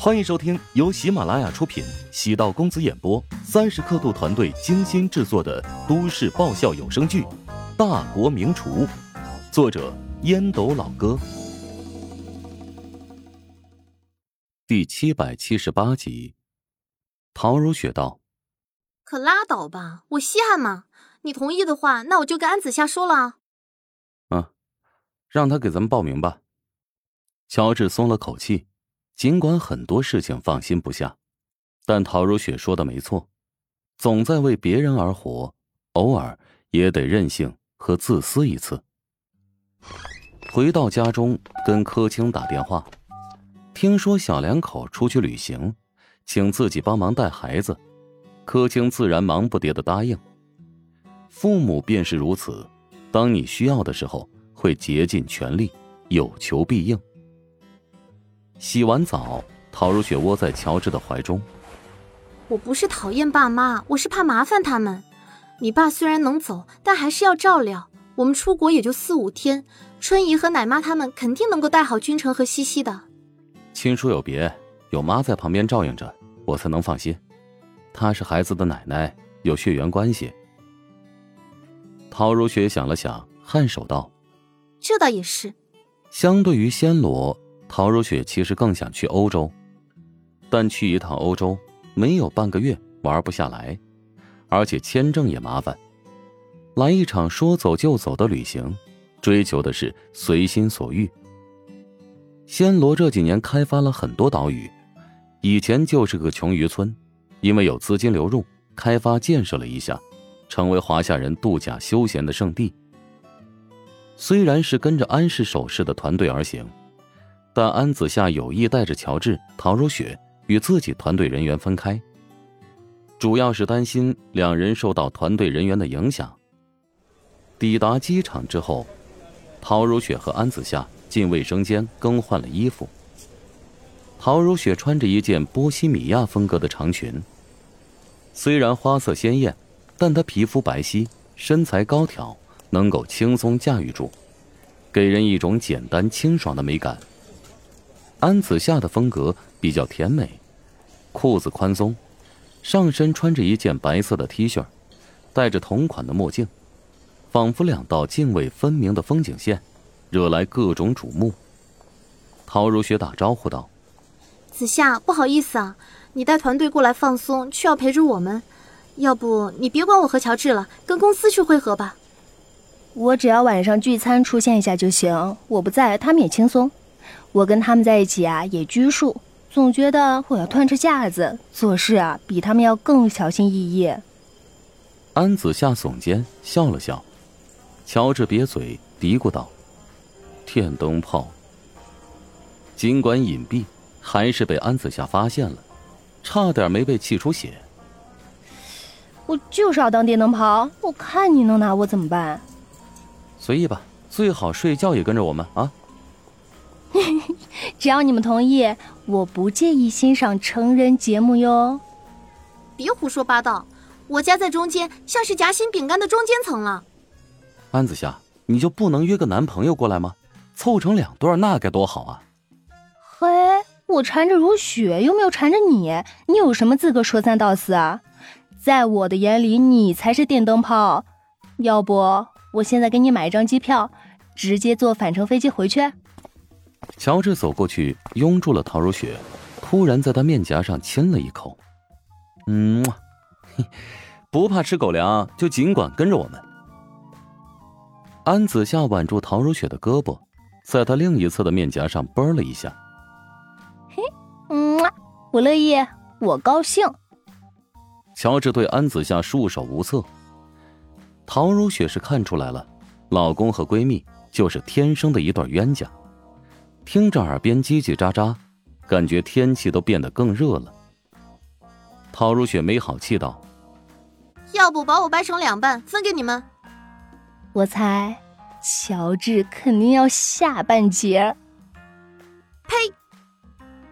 欢迎收听由喜马拉雅出品、喜道公子演播、三十刻度团队精心制作的都市爆笑有声剧《大国名厨》，作者烟斗老哥，第七百七十八集。陶如雪道：“可拉倒吧，我稀罕吗？你同意的话，那我就跟安子夏说了啊。”“嗯，让他给咱们报名吧。”乔治松了口气。尽管很多事情放心不下，但陶如雪说的没错，总在为别人而活，偶尔也得任性和自私一次。回到家中，跟柯青打电话，听说小两口出去旅行，请自己帮忙带孩子，柯青自然忙不迭的答应。父母便是如此，当你需要的时候，会竭尽全力，有求必应。洗完澡，陶如雪窝在乔治的怀中。我不是讨厌爸妈，我是怕麻烦他们。你爸虽然能走，但还是要照料。我们出国也就四五天，春姨和奶妈他们肯定能够带好君臣和西西的。亲疏有别，有妈在旁边照应着，我才能放心。她是孩子的奶奶，有血缘关系。陶如雪想了想，颔首道：“这倒也是。”相对于暹罗。陶如雪其实更想去欧洲，但去一趟欧洲没有半个月玩不下来，而且签证也麻烦。来一场说走就走的旅行，追求的是随心所欲。暹罗这几年开发了很多岛屿，以前就是个穷渔村，因为有资金流入，开发建设了一下，成为华夏人度假休闲的圣地。虽然是跟着安氏首饰的团队而行。但安子夏有意带着乔治、陶如雪与自己团队人员分开，主要是担心两人受到团队人员的影响。抵达机场之后，陶如雪和安子夏进卫生间更换了衣服。陶如雪穿着一件波西米亚风格的长裙，虽然花色鲜艳，但她皮肤白皙，身材高挑，能够轻松驾驭住，给人一种简单清爽的美感。安子夏的风格比较甜美，裤子宽松，上身穿着一件白色的 T 恤，戴着同款的墨镜，仿佛两道泾渭分明的风景线，惹来各种瞩目。陶如雪打招呼道：“子夏，不好意思啊，你带团队过来放松，却要陪着我们，要不你别管我和乔治了，跟公司去会合吧。我只要晚上聚餐出现一下就行，我不在，他们也轻松。”我跟他们在一起啊，也拘束，总觉得我要端着架子做事啊，比他们要更小心翼翼。安子夏耸肩笑了笑，乔治瘪嘴嘀咕道：“电灯泡。”尽管隐蔽，还是被安子夏发现了，差点没被气出血。我就是要当电灯泡，我看你能拿我怎么办？随意吧，最好睡觉也跟着我们啊。只要你们同意，我不介意欣赏成人节目哟。别胡说八道，我家在中间，像是夹心饼干的中间层了。安子夏，你就不能约个男朋友过来吗？凑成两对那该多好啊！嘿，我缠着如雪，又没有缠着你，你有什么资格说三道四啊？在我的眼里，你才是电灯泡。要不，我现在给你买一张机票，直接坐返程飞机回去。乔治走过去，拥住了陶如雪，突然在她面颊上亲了一口。嗯，不怕吃狗粮，就尽管跟着我们。安子夏挽住陶如雪的胳膊，在她另一侧的面颊上啵了一下。嘿，嗯，我乐意，我高兴。乔治对安子夏束手无策。陶如雪是看出来了，老公和闺蜜就是天生的一对冤家。听着耳边叽叽喳喳，感觉天气都变得更热了。陶如雪没好气道：“要不把我掰成两半分给你们？”我猜，乔治肯定要下半截。呸！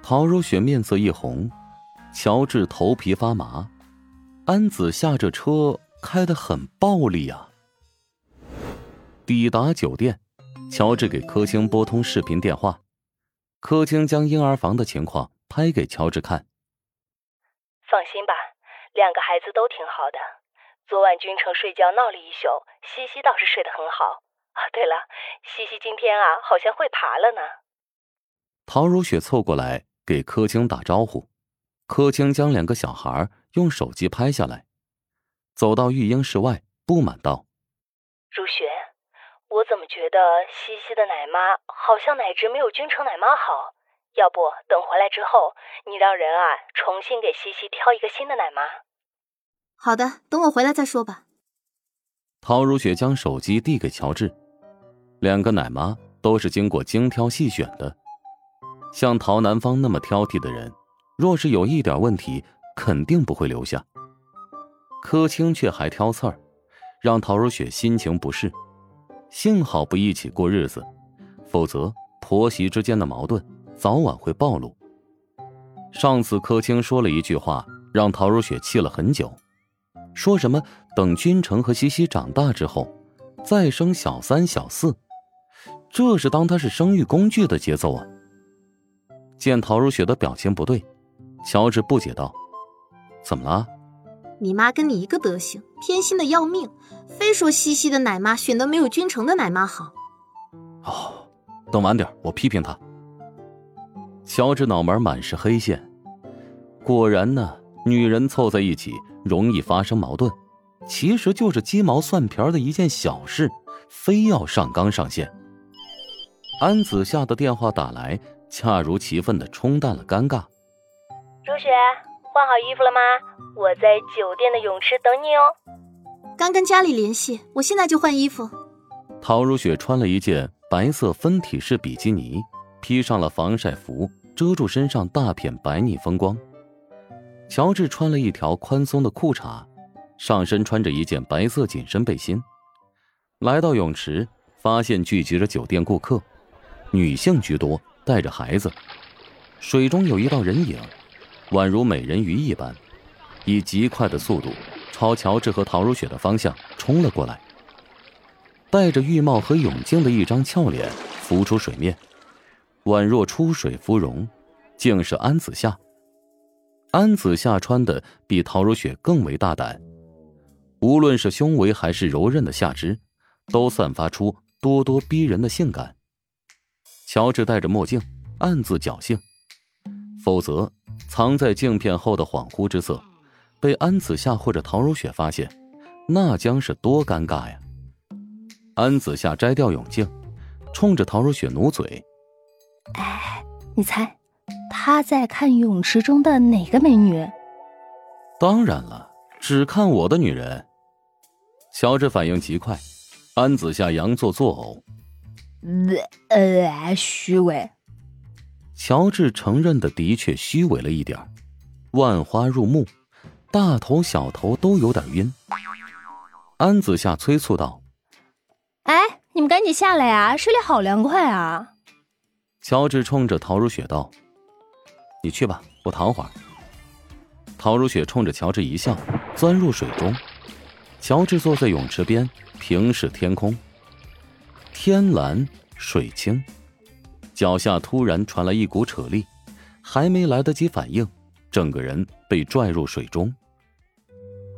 陶如雪面色一红，乔治头皮发麻。安子夏这车开的很暴力啊！抵达酒店，乔治给柯青拨通视频电话。柯青将婴儿房的情况拍给乔治看。放心吧，两个孩子都挺好的。昨晚君城睡觉闹了一宿，西西倒是睡得很好。啊，对了，西西今天啊好像会爬了呢。陶如雪凑过来给柯青打招呼，柯青将两个小孩用手机拍下来，走到育婴室外，不满道：“如雪，我怎么觉得西西的奶妈好像奶质没有君城奶妈好？要不等回来之后，你让人啊重新给西西挑一个新的奶妈。”好的，等我回来再说吧。陶如雪将手机递给乔治，两个奶妈都是经过精挑细选的。像陶南方那么挑剔的人，若是有一点问题，肯定不会留下。柯青却还挑刺儿，让陶如雪心情不适。幸好不一起过日子，否则婆媳之间的矛盾早晚会暴露。上次柯青说了一句话，让陶如雪气了很久，说什么等君城和西西长大之后，再生小三小四，这是当他是生育工具的节奏啊！见陶如雪的表情不对，乔治不解道：“怎么了？你妈跟你一个德行，偏心的要命，非说西西的奶妈选的没有君城的奶妈好。”哦，等晚点我批评他。乔治脑门满是黑线，果然呢，女人凑在一起容易发生矛盾，其实就是鸡毛蒜皮的一件小事，非要上纲上线。安子夏的电话打来。恰如其分的冲淡了尴尬。如雪，换好衣服了吗？我在酒店的泳池等你哦。刚跟家里联系，我现在就换衣服。陶如雪穿了一件白色分体式比基尼，披上了防晒服，遮住身上大片白腻风光。乔治穿了一条宽松的裤衩，上身穿着一件白色紧身背心。来到泳池，发现聚集着酒店顾客，女性居多。带着孩子，水中有一道人影，宛如美人鱼一般，以极快的速度朝乔治和陶如雪的方向冲了过来。戴着浴帽和泳镜的一张俏脸浮出水面，宛若出水芙蓉，竟是安子夏。安子夏穿的比陶如雪更为大胆，无论是胸围还是柔韧的下肢，都散发出咄咄逼人的性感。乔治戴着墨镜，暗自侥幸，否则藏在镜片后的恍惚之色，被安子夏或者陶如雪发现，那将是多尴尬呀！安子夏摘掉泳镜，冲着陶如雪努嘴：“哎，你猜他在看泳池中的哪个美女？”“当然了，只看我的女人。”乔治反应极快，安子夏佯作作呕。呃，虚伪。乔治承认的的确虚伪了一点万花入目，大头小头都有点晕。安子夏催促道：“哎，你们赶紧下来啊，水里好凉快啊！”乔治冲着陶如雪道：“你去吧，我躺会儿。”陶如雪冲着乔治一笑，钻入水中。乔治坐在泳池边，平视天空。天蓝水清，脚下突然传来一股扯力，还没来得及反应，整个人被拽入水中。